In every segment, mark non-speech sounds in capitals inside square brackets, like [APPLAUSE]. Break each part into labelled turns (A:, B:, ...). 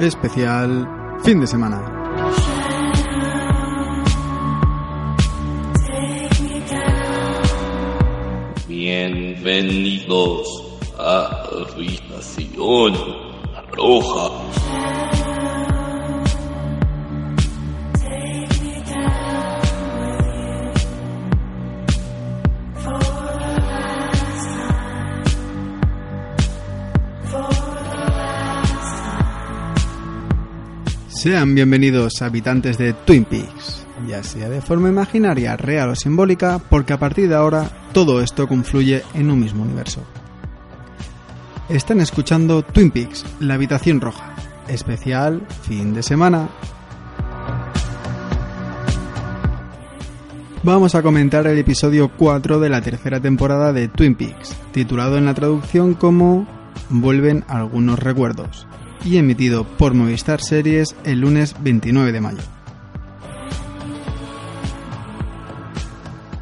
A: Especial fin de semana.
B: Bienvenidos a Habitación Roja.
A: Sean bienvenidos habitantes de Twin Peaks, ya sea de forma imaginaria, real o simbólica, porque a partir de ahora todo esto confluye en un mismo universo. Están escuchando Twin Peaks, la habitación roja, especial fin de semana. Vamos a comentar el episodio 4 de la tercera temporada de Twin Peaks, titulado en la traducción como Vuelven algunos recuerdos y emitido por Movistar Series el lunes 29 de mayo.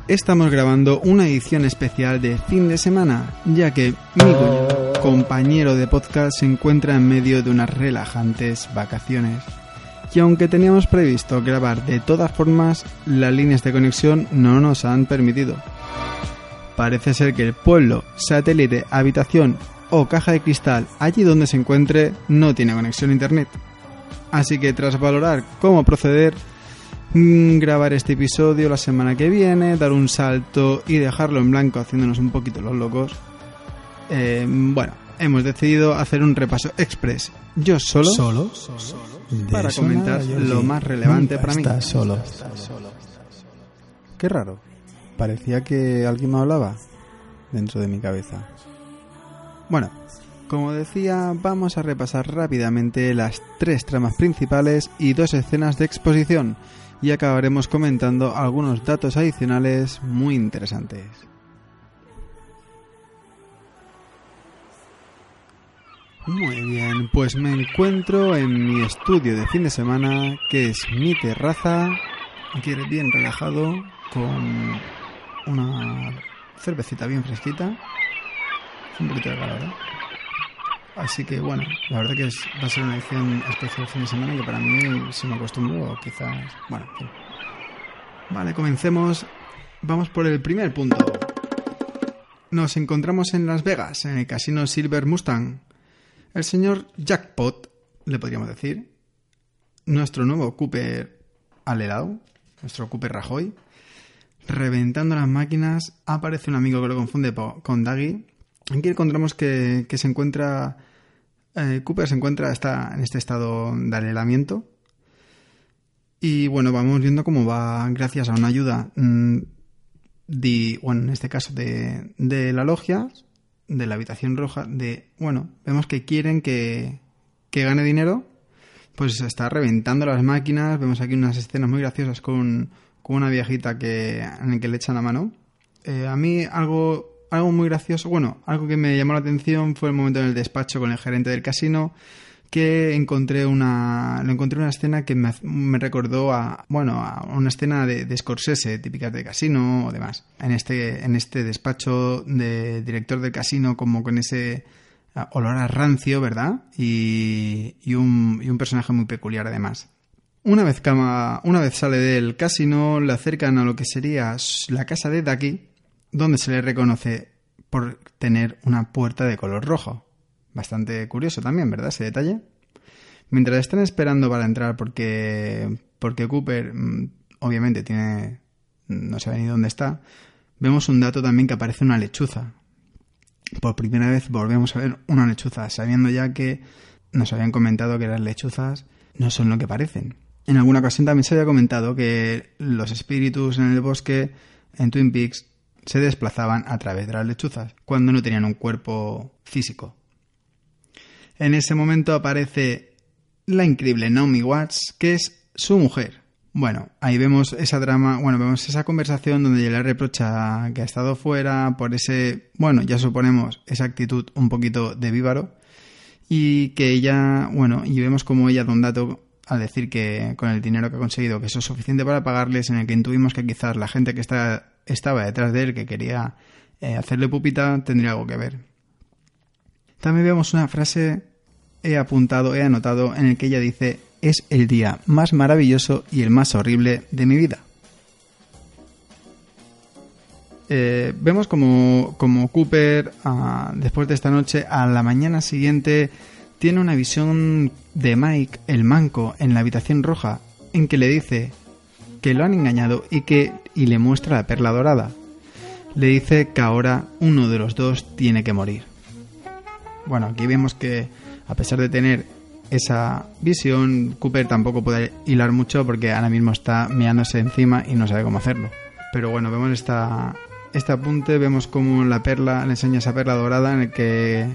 A: Estamos grabando una edición especial de fin de semana, ya que mi compañero de podcast, se encuentra en medio de unas relajantes vacaciones. Y aunque teníamos previsto grabar de todas formas, las líneas de conexión no nos han permitido. Parece ser que el pueblo, satélite, habitación o caja de cristal allí donde se encuentre no tiene conexión a internet. Así que tras valorar cómo proceder, mm, grabar este episodio la semana que viene, dar un salto y dejarlo en blanco haciéndonos un poquito los locos, eh, bueno, hemos decidido hacer un repaso express. Yo solo,
C: Solo.
A: para
C: De eso
A: comentar lo
C: sí.
A: más relevante
C: Nunca
A: para mí.
C: estás solo.
A: Qué raro. Parecía que alguien me hablaba dentro de mi cabeza. Bueno, como decía, vamos a repasar rápidamente las tres tramas principales y dos escenas de exposición y acabaremos comentando algunos datos adicionales muy interesantes. Muy bien, pues me encuentro en mi estudio de fin de semana, que es mi terraza, aquí bien relajado, con una cervecita bien fresquita. Un poquito de calor, ¿eh? Así que bueno, la verdad que va a ser una edición especial fin de semana que para mí, si me acostumbro, quizás... Bueno, en. Vale, comencemos. Vamos por el primer punto. Nos encontramos en Las Vegas, en el casino Silver Mustang. El señor Jackpot, le podríamos decir, nuestro nuevo Cooper alerado, nuestro Cooper Rajoy, reventando las máquinas, aparece un amigo que lo confunde con Daggy. Aquí encontramos que, que se encuentra, eh, Cooper se encuentra está en este estado de alelamiento. Y bueno, vamos viendo cómo va, gracias a una ayuda, mm, de, bueno, en este caso de, de la logia, de la habitación roja, de, bueno, vemos que quieren que, que gane dinero, pues está reventando las máquinas, vemos aquí unas escenas muy graciosas con, con una viejita que, en la que le echan la mano. Eh, a mí algo, algo muy gracioso, bueno, algo que me llamó la atención fue el momento en el despacho con el gerente del casino, que encontré una, lo encontré una escena que me, me recordó a, bueno, a una escena de, Scorsese, típicas de casino o demás. En este, en este despacho de director del casino, como con ese ah, olor a rancio, ¿verdad? Y, y, un, y un personaje muy peculiar además. Una vez, cama, una vez sale del casino, le acercan a lo que sería la casa de Ducky, donde se le reconoce por tener una puerta de color rojo. Bastante curioso también, ¿verdad? Ese detalle. Mientras están esperando para entrar porque, porque Cooper mm, obviamente tiene... no sabe ni dónde está, vemos un dato también que aparece una lechuza. Por primera vez volvemos a ver una lechuza, sabiendo ya que nos habían comentado que las lechuzas no son lo que parecen. En alguna ocasión también se había comentado que los espíritus en el bosque, en Twin Peaks, se desplazaban a través de las lechuzas, cuando no tenían un cuerpo físico. En ese momento aparece la increíble Naomi Watts, que es su mujer. Bueno, ahí vemos esa drama, bueno, vemos esa conversación donde ella le reprocha que ha estado fuera por ese, bueno, ya suponemos esa actitud un poquito de víbaro y que ella, bueno, y vemos como ella da un dato al decir que con el dinero que ha conseguido que eso es suficiente para pagarles, en el que intuimos que quizás la gente que está, estaba detrás de él, que quería eh, hacerle pupita, tendría algo que ver. También vemos una frase, he apuntado, he anotado, en el que ella dice, es el día más maravilloso y el más horrible de mi vida. Eh, vemos como, como Cooper, ah, después de esta noche, a la mañana siguiente, tiene una visión de Mike, el manco, en la habitación roja, en que le dice que lo han engañado y que y le muestra la perla dorada. Le dice que ahora uno de los dos tiene que morir. Bueno, aquí vemos que a pesar de tener esa visión, Cooper tampoco puede hilar mucho porque ahora mismo está meándose encima y no sabe cómo hacerlo. Pero bueno, vemos esta, este apunte, vemos como la perla, le enseña esa perla dorada en el que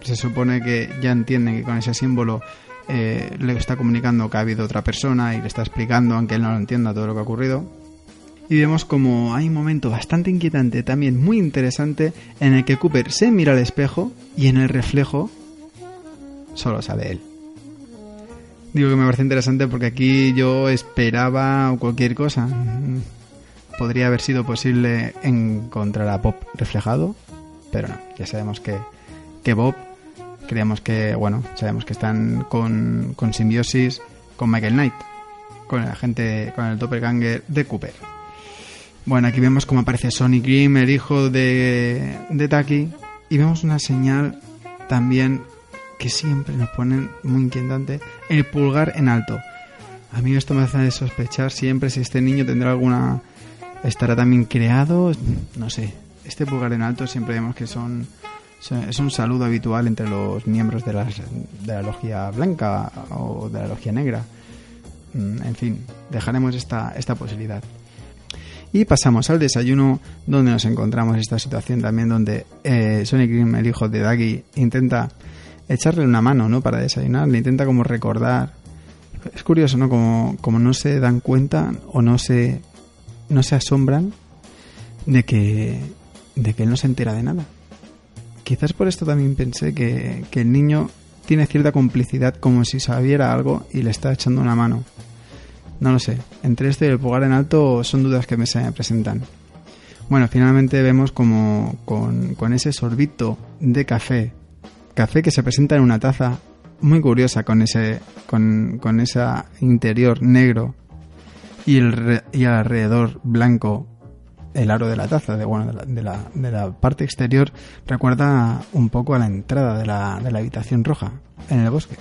A: se supone que ya entiende que con ese símbolo eh, le está comunicando que ha habido otra persona y le está explicando, aunque él no lo entienda, todo lo que ha ocurrido. Y vemos como hay un momento bastante inquietante, también muy interesante, en el que Cooper se mira al espejo y en el reflejo solo sale él. Digo que me parece interesante porque aquí yo esperaba cualquier cosa. Podría haber sido posible encontrar a Bob reflejado, pero no, ya sabemos que, que Bob, creemos que, bueno, sabemos que están con, con simbiosis con Michael Knight, con el agente, con el doppelganger de Cooper. Bueno, aquí vemos cómo aparece Sonny Grimm, el hijo de, de Taki, y vemos una señal también que siempre nos ponen muy inquietante, el pulgar en alto. A mí esto me hace sospechar siempre si este niño tendrá alguna... estará también creado, no sé. Este pulgar en alto siempre vemos que son... Es un saludo habitual entre los miembros de la, de la logia blanca o de la logia negra. Mm, en fin, dejaremos esta, esta posibilidad. Y pasamos al desayuno, donde nos encontramos esta situación también donde eh, Sonic Grimm, el hijo de Daggy, intenta echarle una mano, ¿no? Para desayunar, le intenta como recordar. Es curioso, ¿no? Como, como no se dan cuenta o no se, no se asombran de que, de que él no se entera de nada. Quizás por esto también pensé que, que el niño tiene cierta complicidad como si sabiera algo y le está echando una mano. No lo sé. Entre esto y el pulgar en alto son dudas que me se presentan. Bueno, finalmente vemos como con, con ese sorbito de café café que se presenta en una taza muy curiosa con ese con, con esa interior negro y el y alrededor blanco el aro de la taza de bueno de la, de la, parte exterior recuerda un poco a la entrada de la, de la habitación roja en el bosque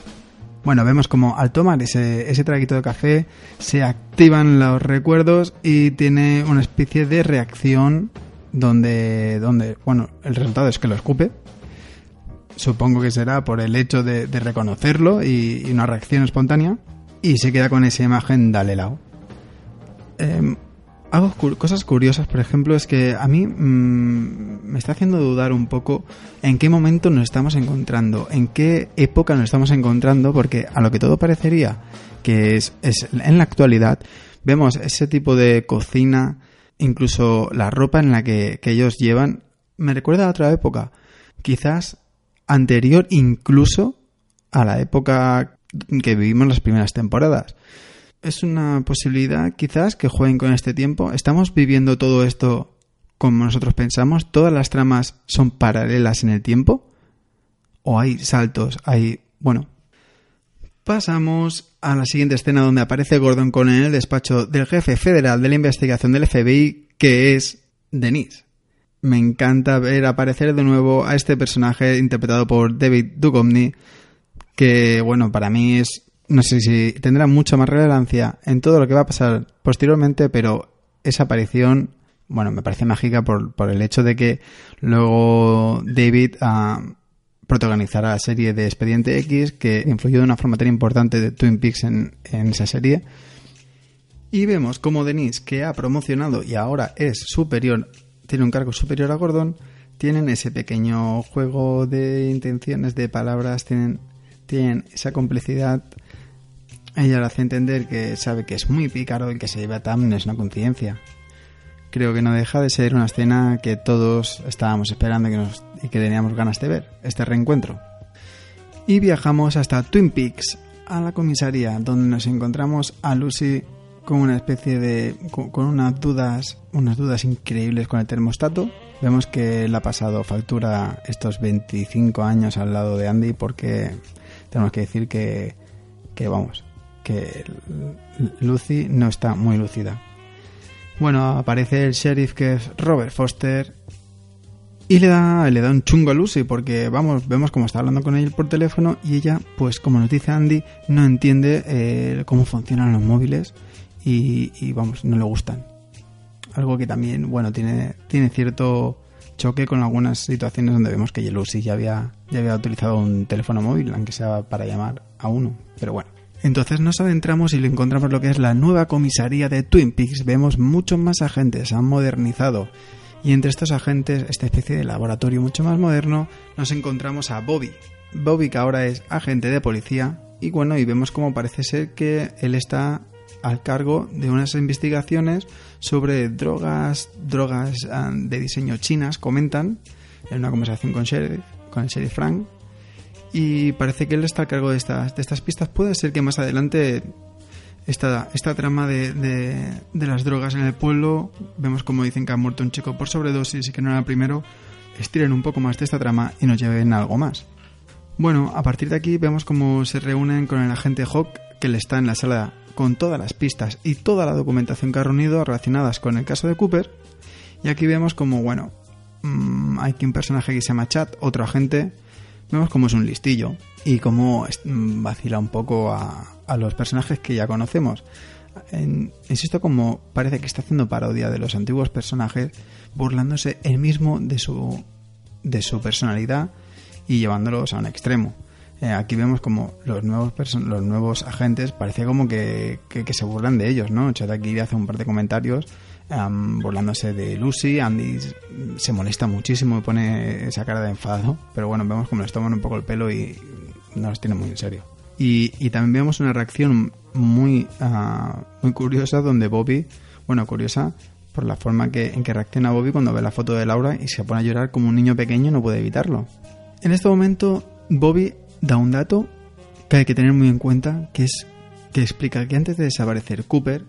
A: bueno, vemos como al tomar ese, ese traguito de café se activan los recuerdos y tiene una especie de reacción donde, donde bueno, el resultado es que lo escupe, supongo que será por el hecho de, reconocerlo y, una reacción espontánea, y se queda con esa imagen de lado. Eh, hago cosas curiosas, por ejemplo, es que a mí mm, me está haciendo dudar un poco en qué momento nos estamos encontrando, en qué época nos estamos encontrando, porque a lo que todo parecería que es, es en la actualidad, vemos ese tipo de cocina, incluso la ropa en la que, que ellos llevan, me recuerda a otra época. Quizás anterior incluso a la época que vivimos las primeras temporadas. Es una posibilidad quizás que jueguen con este tiempo. ¿Estamos viviendo todo esto como nosotros pensamos? ¿Todas las tramas son paralelas en el tiempo? ¿O hay saltos? Hay... Bueno. Pasamos a la siguiente escena donde aparece Gordon con en el despacho del jefe federal de la investigación del FBI, que es Denise me encanta ver aparecer de nuevo a este personaje interpretado por David Duchovny, que, bueno, para mí es, no sé si tendrá mucha más relevancia en todo lo que va a pasar posteriormente, pero esa aparición, bueno, me parece mágica por, por el hecho de que luego David uh, protagonizará la serie de Expediente X, que influyó de una forma tan importante de Twin Peaks en, en esa serie. Y vemos como Denise, que ha promocionado y ahora es superior tiene un cargo superior a Gordon, tienen ese pequeño juego de intenciones, de palabras, tienen, tienen esa complicidad. Ella le hace entender que sabe que es muy pícaro y que se lleva a Tam no es una coincidencia. Creo que no deja de ser una escena que todos estábamos esperando que, nos, y que teníamos ganas de ver, este reencuentro. Y viajamos hasta Twin Peaks, a la comisaría, donde nos encontramos a Lucy con una especie de. con, unas dudas. unas dudas increíbles con el termostato. Vemos que le ha pasado factura estos 25 años al lado de Andy porque tenemos que decir que. que vamos. Que Lucy no está muy lúcida. Bueno, aparece el sheriff que es Robert Foster y le da, le da un chungo a Lucy porque vamos, vemos cómo está hablando con él por teléfono y ella, pues como nos dice Andy, no entiende eh, cómo funcionan los móviles y, y, vamos, no le gustan. Algo que también, bueno, tiene, tiene cierto choque con algunas situaciones donde vemos que Lucy ya había, ya había utilizado un teléfono móvil, aunque sea para llamar a uno, pero bueno. Entonces nos adentramos y le encontramos lo que es la nueva comisaría de Twin Peaks. Vemos muchos más agentes, han modernizado. Y entre estos agentes, esta especie de laboratorio mucho más moderno, nos encontramos a Bobby. Bobby que ahora es agente de policía. Y bueno, y vemos cómo parece ser que él está al cargo de unas investigaciones sobre drogas, drogas de diseño chinas, comentan en una conversación con, con el sheriff Frank y parece que él está a cargo de estas, de estas pistas. Puede ser que más adelante esta, esta trama de, de, de, las drogas en el pueblo, vemos como dicen que ha muerto un chico por sobredosis y que no era el primero, estiren un poco más de esta trama y nos lleven a algo más. Bueno, a partir de aquí vemos cómo se reúnen con el agente Hawk, que le está en la sala con todas las pistas y toda la documentación que ha reunido relacionadas con el caso de Cooper. Y aquí vemos como, bueno, mmm, hay aquí un personaje que se llama Chad, otro agente, vemos cómo es un listillo y cómo vacila un poco a, a los personajes que ya conocemos. Insisto, como parece que está haciendo parodia de los antiguos personajes, burlándose él mismo de su, de su personalidad y llevándolos a un extremo. Eh, aquí vemos como los nuevos los nuevos agentes parece como que, que, que, se burlan de ellos, ¿no? Aquí hace un par de comentarios um, burlándose de Lucy. Andy se molesta muchísimo y pone esa cara de enfado. Pero bueno, vemos como les toman un poco el pelo y no los tiene muy en serio. Y, y también vemos una reacción muy, uh, muy curiosa donde Bobby, bueno, curiosa por la forma que, en que reacciona Bobby cuando ve la foto de Laura y se pone a llorar como un niño pequeño, no puede evitarlo. En este momento, Bobby da un dato que hay que tener muy en cuenta, que es que explica que antes de desaparecer Cooper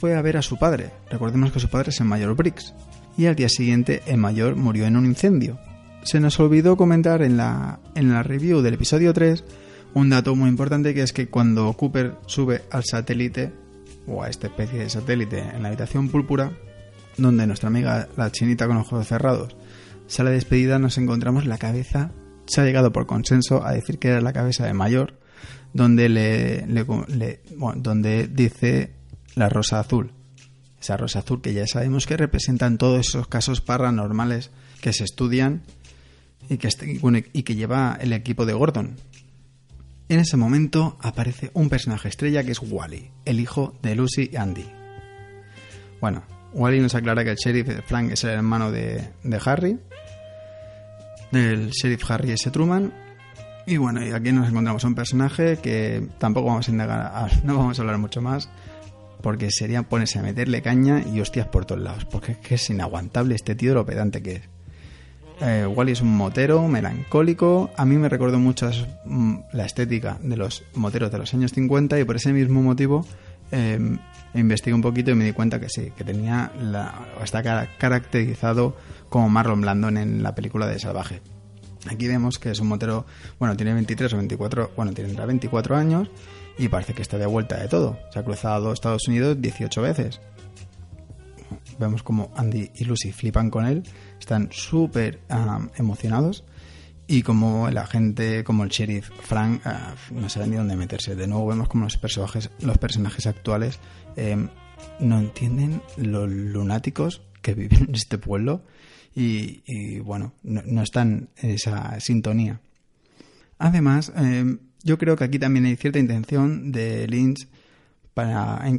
A: fue a ver a su padre. Recordemos que su padre es el mayor Briggs. Y al día siguiente el mayor murió en un incendio. Se nos olvidó comentar en la, en la review del episodio 3 un dato muy importante que es que cuando Cooper sube al satélite, o a esta especie de satélite en la habitación púrpura, donde nuestra amiga la chinita con los ojos cerrados sale despedida, nos encontramos la cabeza, se ha llegado por consenso a decir que era la cabeza de mayor, donde le, le, le donde dice la rosa azul. Esa rosa azul que ya sabemos que representan todos esos casos paranormales que se estudian y que, bueno, y que lleva el equipo de Gordon. En ese momento aparece un personaje estrella que es Wally, el hijo de Lucy y Andy. Bueno, Wally nos aclara que el sheriff Frank es el hermano de, de Harry, del sheriff Harry S. Truman. Y bueno, y aquí nos encontramos un personaje que tampoco vamos a indagar, [LAUGHS] no vamos a hablar mucho más, porque sería ponerse a meterle caña y hostias por todos lados, porque es que es inaguantable este tío lo pedante que es. Eh, Wally es un motero melancólico, a mí me recordó mucho la estética de los moteros de los años 50 y por ese mismo motivo eh, investigué un poquito y me di cuenta que sí, que tenía la, está caracterizado como Marlon Blandon en la película de Salvaje. Aquí vemos que es un motero, bueno, tiene 23 o 24, bueno, tiene 24 años y parece que está de vuelta de todo. Se ha cruzado Estados Unidos 18 veces. Vemos como Andy y Lucy flipan con él, están súper um, emocionados y como el agente, como el sheriff Frank, uh, no sabe ni dónde meterse. De nuevo vemos como los personajes, los personajes actuales eh, no entienden los lunáticos que viven en este pueblo y, y bueno, no, están en esa sintonía. Además, eh, yo creo que aquí también hay cierta intención de Lynch para en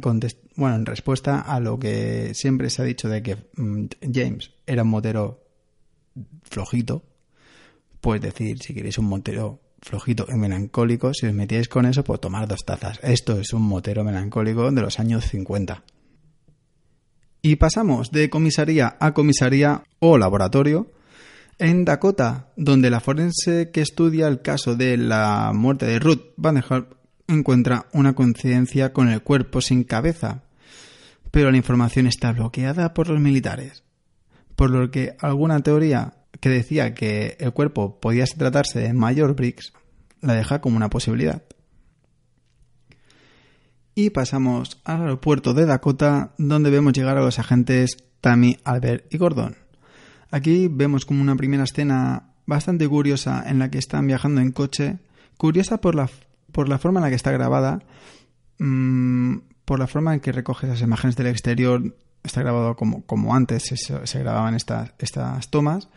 A: bueno, en respuesta a lo que siempre se ha dicho de que mm, James era un motero flojito, pues decir, si queréis un motero flojito y melancólico, si os metíais con eso, pues tomar dos tazas. Esto es un motero melancólico de los años 50. Y pasamos de comisaría a comisaría o laboratorio en Dakota, donde la forense que estudia el caso de la muerte de Ruth Van encuentra una coincidencia con el cuerpo sin cabeza, pero la información está bloqueada por los militares, por lo que alguna teoría que decía que el cuerpo podía tratarse de Mayor Briggs la deja como una posibilidad. Y pasamos al aeropuerto de Dakota, donde vemos llegar a los agentes Tammy, Albert y Gordon. Aquí vemos como una primera escena bastante curiosa en la que están viajando en coche, curiosa por la, por la forma en la que está grabada, mm, por la forma en que recoge esas imágenes del exterior, está grabado como, como antes se, grababan estas, estas tomas.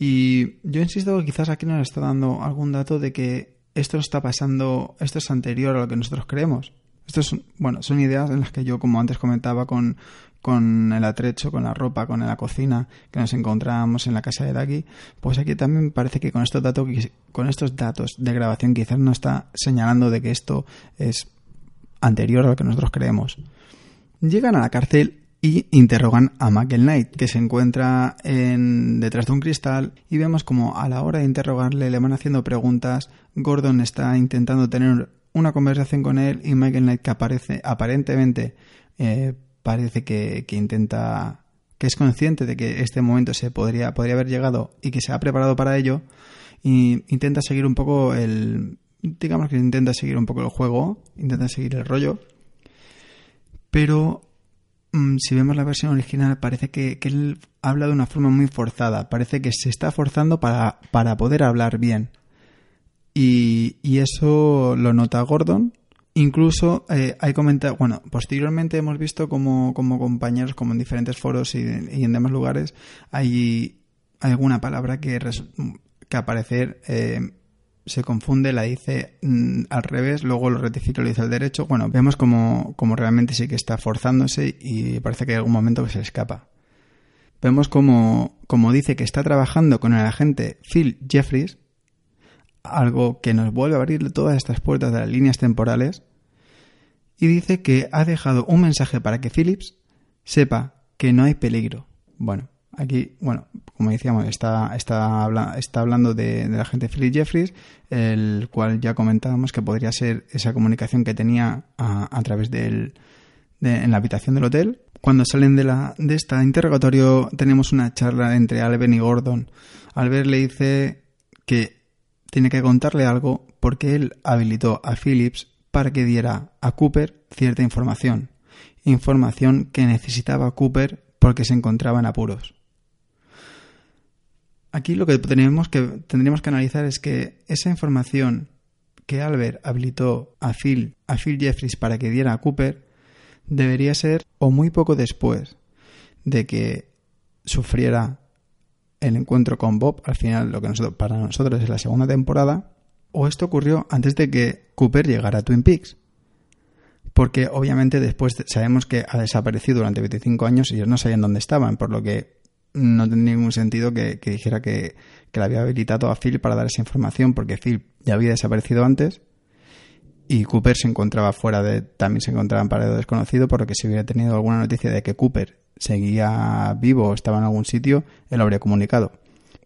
A: Y yo insisto que quizás aquí nos está dando algún dato de que esto está pasando, esto es anterior a lo que nosotros creemos. Esto es, bueno, son ideas en las que yo, como antes comentaba, con, con el atrecho, con la ropa, con la cocina que nos encontramos en la casa de Daki, pues aquí también parece que con estos datos, con estos datos de grabación quizás no está señalando de que esto es anterior a lo que nosotros creemos. Llegan a la cárcel y interrogan a Michael Knight, que se encuentra en, detrás de un cristal y vemos como a la hora de interrogarle le van haciendo preguntas, Gordon está intentando tener una conversación con él y Michael Knight que aparece aparentemente eh, parece que, intenta que es consciente de que este momento se podría, podría haber llegado y que se ha preparado para ello y intenta seguir un poco el digamos que intenta seguir un poco el juego intenta seguir el rollo. Pero mm, si vemos la versión original parece que, él habla de una forma muy forzada. Parece que se está forzando para, para poder hablar bien. Y, y eso lo nota Gordon Incluso eh, hay comentarios, bueno, posteriormente hemos visto como, como compañeros, como en diferentes foros y, en demás lugares, hay, alguna palabra que, que a parecer eh, se confunde, la dice mm, al revés, luego lo rectifica y lo dice al derecho. Bueno, vemos como, como realmente sí que está forzándose y parece que hay algún momento que se escapa. Vemos como, como dice que está trabajando con el agente Phil Jeffries, algo que nos vuelve a abrir todas estas puertas de las líneas temporales, y dice que ha dejado un mensaje para que Phillips sepa que no hay peligro. Bueno, aquí, bueno, como decíamos, está, está, está hablando de, la agente Philip Jeffries, el cual ya comentábamos que podría ser esa comunicación que tenía a, través del, de, en la habitación del hotel. Cuando salen de, la, de este interrogatorio tenemos una charla entre Albert y Gordon. Albert le dice que tiene que contarle algo porque él habilitó a Phillips para que diera a Cooper cierta información, información que necesitaba Cooper porque se encontraba en apuros. Aquí lo que que, tendríamos que analizar es que esa información que Albert habilitó a Phil, a Phil Jeffries para que diera a Cooper debería ser o muy poco después de que sufriera el encuentro con Bob, al final lo que nosotros, para nosotros es la segunda temporada, o esto ocurrió antes de que Cooper llegara a Twin Peaks. Porque obviamente después sabemos que ha desaparecido durante 25 años y ellos no sabían dónde estaban, por lo que no tiene ningún sentido que, dijera que, que, le había habilitado a Phil para dar esa información, porque Phil ya había desaparecido antes y Cooper se encontraba fuera de. también se encontraba en paradero desconocido, por lo que si hubiera tenido alguna noticia de que Cooper seguía vivo o estaba en algún sitio, él lo habría comunicado.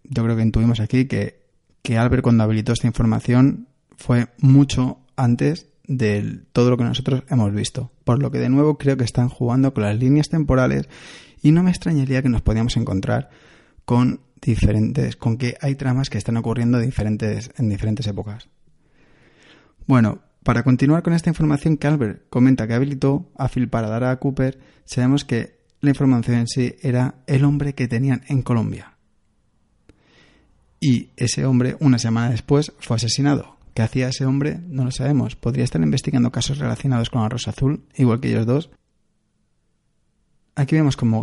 A: Yo creo que intuimos aquí que, que Albert cuando habilitó esta información fue mucho antes de todo lo que nosotros hemos visto. Por lo que de nuevo creo que están jugando con las líneas temporales y no me extrañaría que nos podíamos encontrar con diferentes, con que hay tramas que están ocurriendo diferentes, en diferentes épocas. Bueno, para continuar con esta información que Albert comenta que habilitó a Phil para dar a Cooper, sabemos que la información en sí era el hombre que tenían en Colombia. Y ese hombre, una semana después, fue asesinado. ¿Qué hacía ese hombre? No lo sabemos. Podría estar investigando casos relacionados con la Rosa Azul, igual que ellos dos. Aquí vemos como,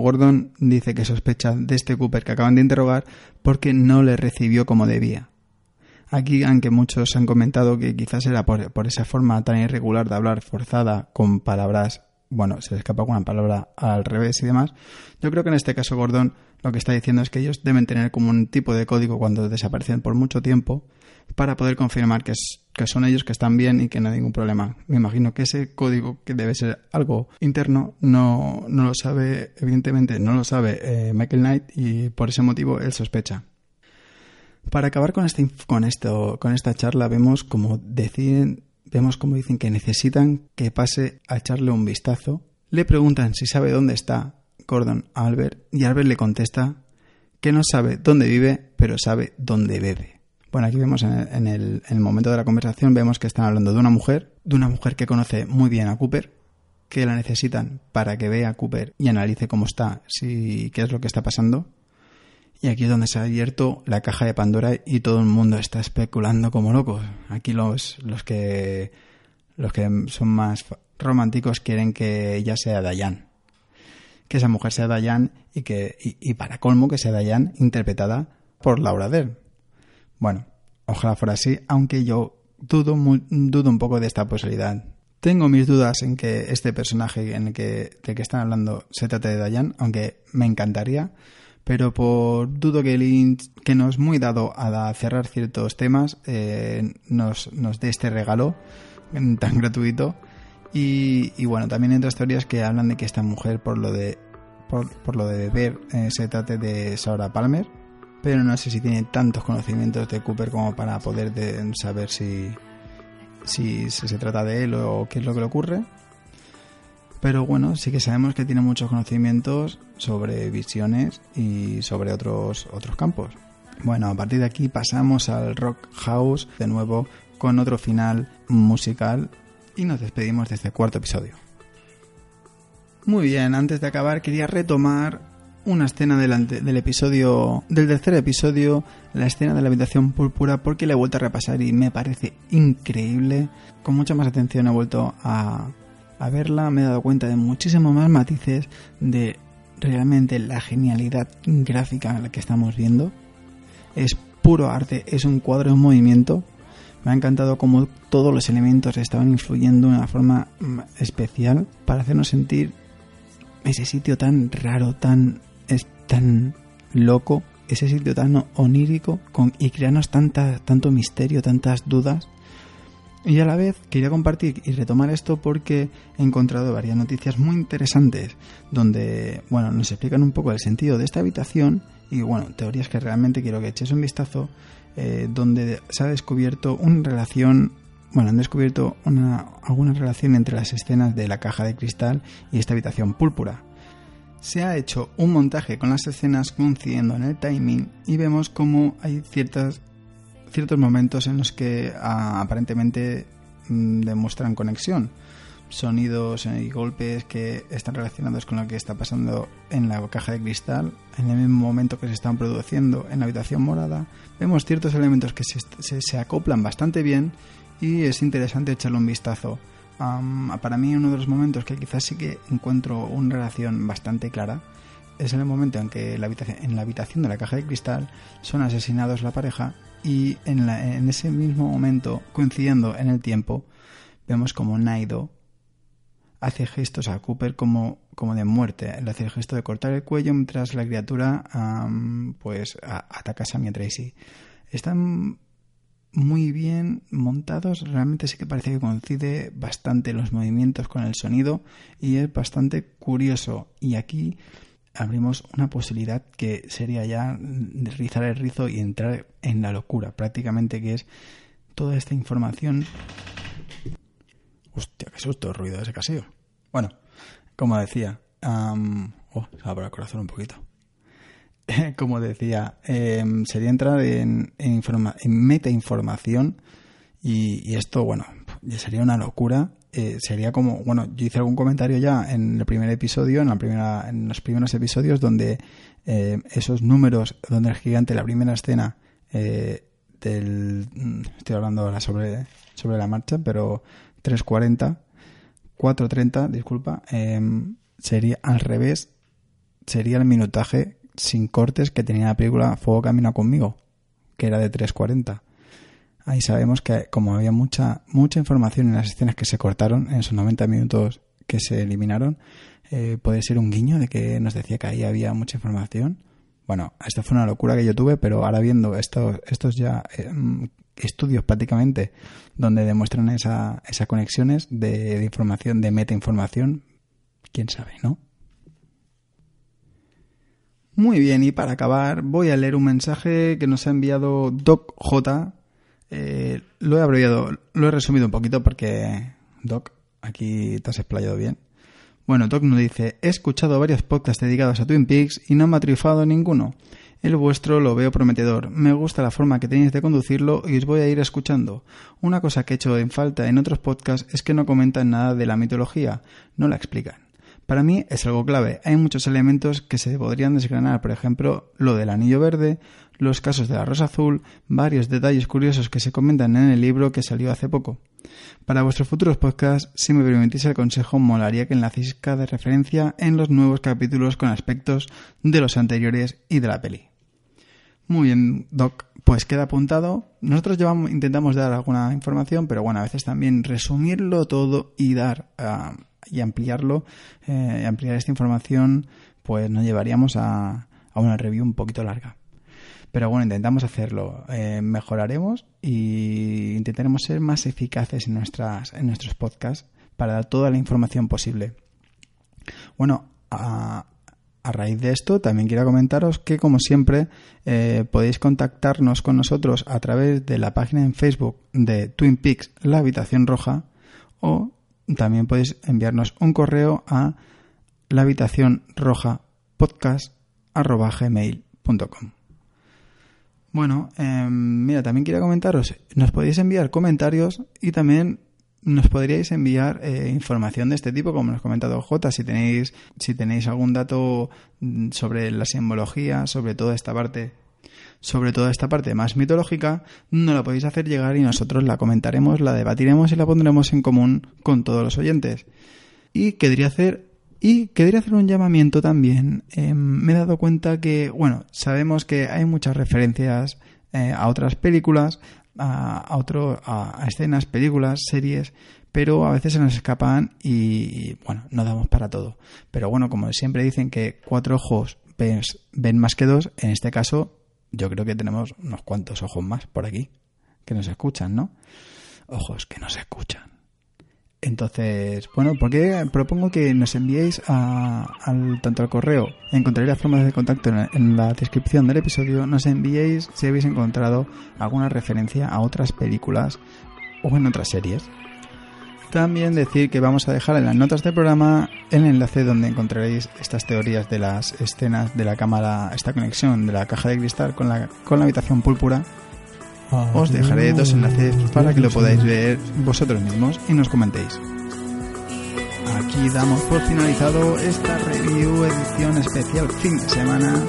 A: Gordon dice que sospecha de este Cooper que acaban de interrogar porque no le recibió como debía. Aquí, aunque muchos han comentado que quizás era por esa forma tan irregular de hablar forzada con palabras bueno, se le escapa alguna palabra al revés y demás. Yo creo que en este caso Gordon lo que está diciendo es que ellos deben tener como un tipo de código cuando desaparecen por mucho tiempo para poder confirmar que, que son ellos que están bien y que no hay ningún problema. Me imagino que ese código, que debe ser algo interno, no, no lo sabe, evidentemente no lo sabe eh, Michael Knight y por ese motivo él sospecha. Para acabar con, este, con, esto, con esta charla vemos como deciden, vemos como dicen que necesitan que pase a echarle un vistazo. Le preguntan si sabe dónde está Gordon a Albert y Albert le contesta que no sabe dónde vive, pero sabe dónde bebe. Bueno, aquí vemos en el, momento de la conversación, vemos que están hablando de una mujer, de una mujer que conoce muy bien a Cooper, que la necesitan para que vea a Cooper y analice cómo está, si qué es lo que está pasando. Y aquí es donde se ha abierto la caja de Pandora y todo el mundo está especulando como locos. Aquí los, los que los que son más románticos quieren que ella sea Dayan. Que esa mujer sea Dayan y que y, para colmo que sea Dayan interpretada por Laura Dern. Bueno, ojalá fuera así, aunque yo dudo, dudo un poco de esta posibilidad. Tengo mis dudas en que este personaje en el que, del que están hablando se trate de Dayan, aunque me encantaría, pero por dudo que Lynch, que no es muy dado a cerrar ciertos temas, eh, nos, nos dé este regalo tan gratuito. Y, bueno, también hay otras teorías que hablan de que esta mujer, por lo de por, lo de beber, eh, se trate de Sarah Palmer, pero no sé si tiene tantos conocimientos de Cooper como para poder saber si, si, se trata de él o qué es lo que le ocurre. Pero bueno, sí que sabemos que tiene muchos conocimientos sobre visiones y sobre otros, otros campos. Bueno, a partir de aquí pasamos al Rock House de nuevo con otro final musical y nos despedimos de este cuarto episodio. Muy bien, antes de acabar quería retomar una escena delante del episodio, del tercer episodio, la escena de la habitación púrpura, porque la he vuelto a repasar y me parece increíble. Con mucha más atención he vuelto a, a verla, me he dado cuenta de muchísimos más matices de realmente la genialidad gráfica la que estamos viendo. Es puro arte, es un cuadro en movimiento. Me ha encantado cómo todos los elementos estaban influyendo de una forma mm, especial para hacernos sentir ese sitio tan raro, tan es tan loco, ese sitio tan onírico con, y crearnos tanta, tanto misterio, tantas dudas. Y a la vez quería compartir y retomar esto porque he encontrado varias noticias muy interesantes donde, bueno, nos explican un poco el sentido de esta habitación y, bueno, teorías que realmente quiero que eches un vistazo, eh, donde se ha descubierto una relación, bueno, han descubierto una, alguna relación entre las escenas de la caja de cristal y esta habitación púrpura. Se ha hecho un montaje con las escenas coincidiendo en el timing y vemos como hay ciertas, ciertos momentos en los que ah, aparentemente mm, demuestran conexión. Sonidos y golpes que están relacionados con lo que está pasando en la caja de cristal, en el mismo momento que se están produciendo en la habitación morada. Vemos ciertos elementos que se, se acoplan bastante bien y es interesante echarle un vistazo para mí uno de los momentos que quizás sí que encuentro una relación bastante clara es en el momento en que la en la habitación de la caja de cristal son asesinados la pareja y en, en ese mismo momento, coincidiendo en el tiempo, vemos como Naido hace gestos a Cooper como, como de muerte. Le hace el gesto de cortar el cuello mientras la criatura pues ataca a Sammy Tracy. Están muy bien montados, realmente sí que parece que coincide bastante los movimientos con el sonido y es bastante curioso. Y aquí abrimos una posibilidad que sería ya rizar el rizo y entrar en la locura, prácticamente que es toda esta información. Hostia, qué susto el ruido de ese casillo. Bueno, como decía, oh, se el corazón un poquito. [LAUGHS] como decía, em, sería entrar en, en, meta información y, esto, bueno, ya sería una locura. Eh, sería como, bueno, yo hice algún comentario ya en el primer episodio, en la primera, en los primeros episodios donde eh, esos números, donde el gigante, la primera escena eh, del, mm, estoy hablando ahora sobre, sobre la marcha, pero 340, 430, disculpa, em, sería al revés, sería el minutaje sin cortes que tenía la película Fuego Camina conmigo, que era de 3.40. Ahí sabemos que como había mucha, mucha información en las escenas que se cortaron, en esos 90 minutos que se eliminaron, eh, puede ser un guiño de que nos decía que ahí había mucha información. Bueno, esto fue una locura que yo tuve, pero ahora viendo estos, estos ya eh, estudios prácticamente donde demuestran esa, esas conexiones de, información, de metainformación, quién sabe, ¿no? Muy bien, y para acabar voy a leer un mensaje que nos ha enviado Doc J. Eh, lo he abreviado, lo he resumido un poquito porque, Doc, aquí te has explayado bien. Bueno, Doc nos dice, he escuchado varios podcasts dedicados a Twin Peaks y no me ha triunfado ninguno. El vuestro lo veo prometedor. Me gusta la forma que tenéis de conducirlo y os voy a ir escuchando. Una cosa que he hecho en falta en otros podcasts es que no comentan nada de la mitología, no la explican. Para mí es algo clave. Hay muchos elementos que se podrían desgranar, por ejemplo, lo del anillo verde, los casos de la rosa azul, varios detalles curiosos que se comentan en el libro que salió hace poco. Para vuestros futuros podcasts, si me permitís el consejo, molaría que enlacéis cada referencia en los nuevos capítulos con aspectos de los anteriores y de la peli. Muy bien, Doc. Pues queda apuntado. Nosotros llevamos, intentamos dar alguna información, pero bueno, a veces también resumirlo todo y dar uh, y ampliarlo, eh, ampliar esta información, pues nos llevaríamos a, a, una review un poquito larga. Pero bueno, intentamos hacerlo. Eh, mejoraremos y intentaremos ser más eficaces en, nuestras, en nuestros podcasts para dar toda la información posible. Bueno, a, a raíz de esto, también quiero comentaros que, como siempre, eh, podéis contactarnos con nosotros a través de la página en Facebook de Twin Peaks La Habitación Roja o también podéis enviarnos un correo a la habitación roja podcast.gmail.com. Bueno, eh, mira, también quiero comentaros, nos podéis enviar comentarios y también nos podríais enviar eh, información de este tipo, como nos ha comentado J, si tenéis, si tenéis algún dato mm, sobre la simbología, sobre toda esta parte sobre toda esta parte más mitológica, no la podéis hacer llegar y nosotros la comentaremos, la debatiremos y la pondremos en común con todos los oyentes. Y querría hacer y querría hacer un llamamiento también. Eh, me he dado cuenta que, bueno, sabemos que hay muchas referencias eh, a otras películas, a, a, otro, a, escenas, películas, series, pero a veces se nos escapan y, y, bueno, no damos para todo. Pero bueno, como siempre dicen que cuatro ojos ven, ven más que dos, en este caso yo creo que tenemos unos cuantos ojos más por aquí que nos escuchan, ¿no? Ojos que nos escuchan. Entonces, bueno, porque propongo que nos enviéis a, al, tanto al correo, encontraréis las formas de contacto en, en, la descripción del episodio, nos enviéis si habéis encontrado alguna referencia a otras películas o en otras series. También decir que vamos a dejar en las notas del programa el enlace donde encontraréis estas teorías de las escenas de la cámara, esta conexión de la caja de cristal con la, con la habitación púrpura. Os dejaré dos enlaces para que lo podáis ver vosotros mismos y nos comentéis. Aquí damos por finalizado esta review edición especial fin de semana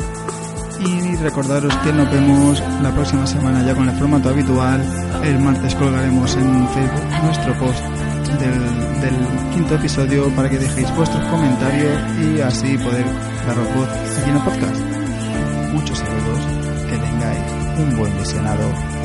A: y recordaros que nos vemos la próxima semana ya con el formato habitual. El martes colgaremos en Facebook nuestro post del, quinto episodio para que dejéis vuestros comentarios y así poder daros voz aquí en el podcast. Muchos saludos, que tengáis un buen visionado.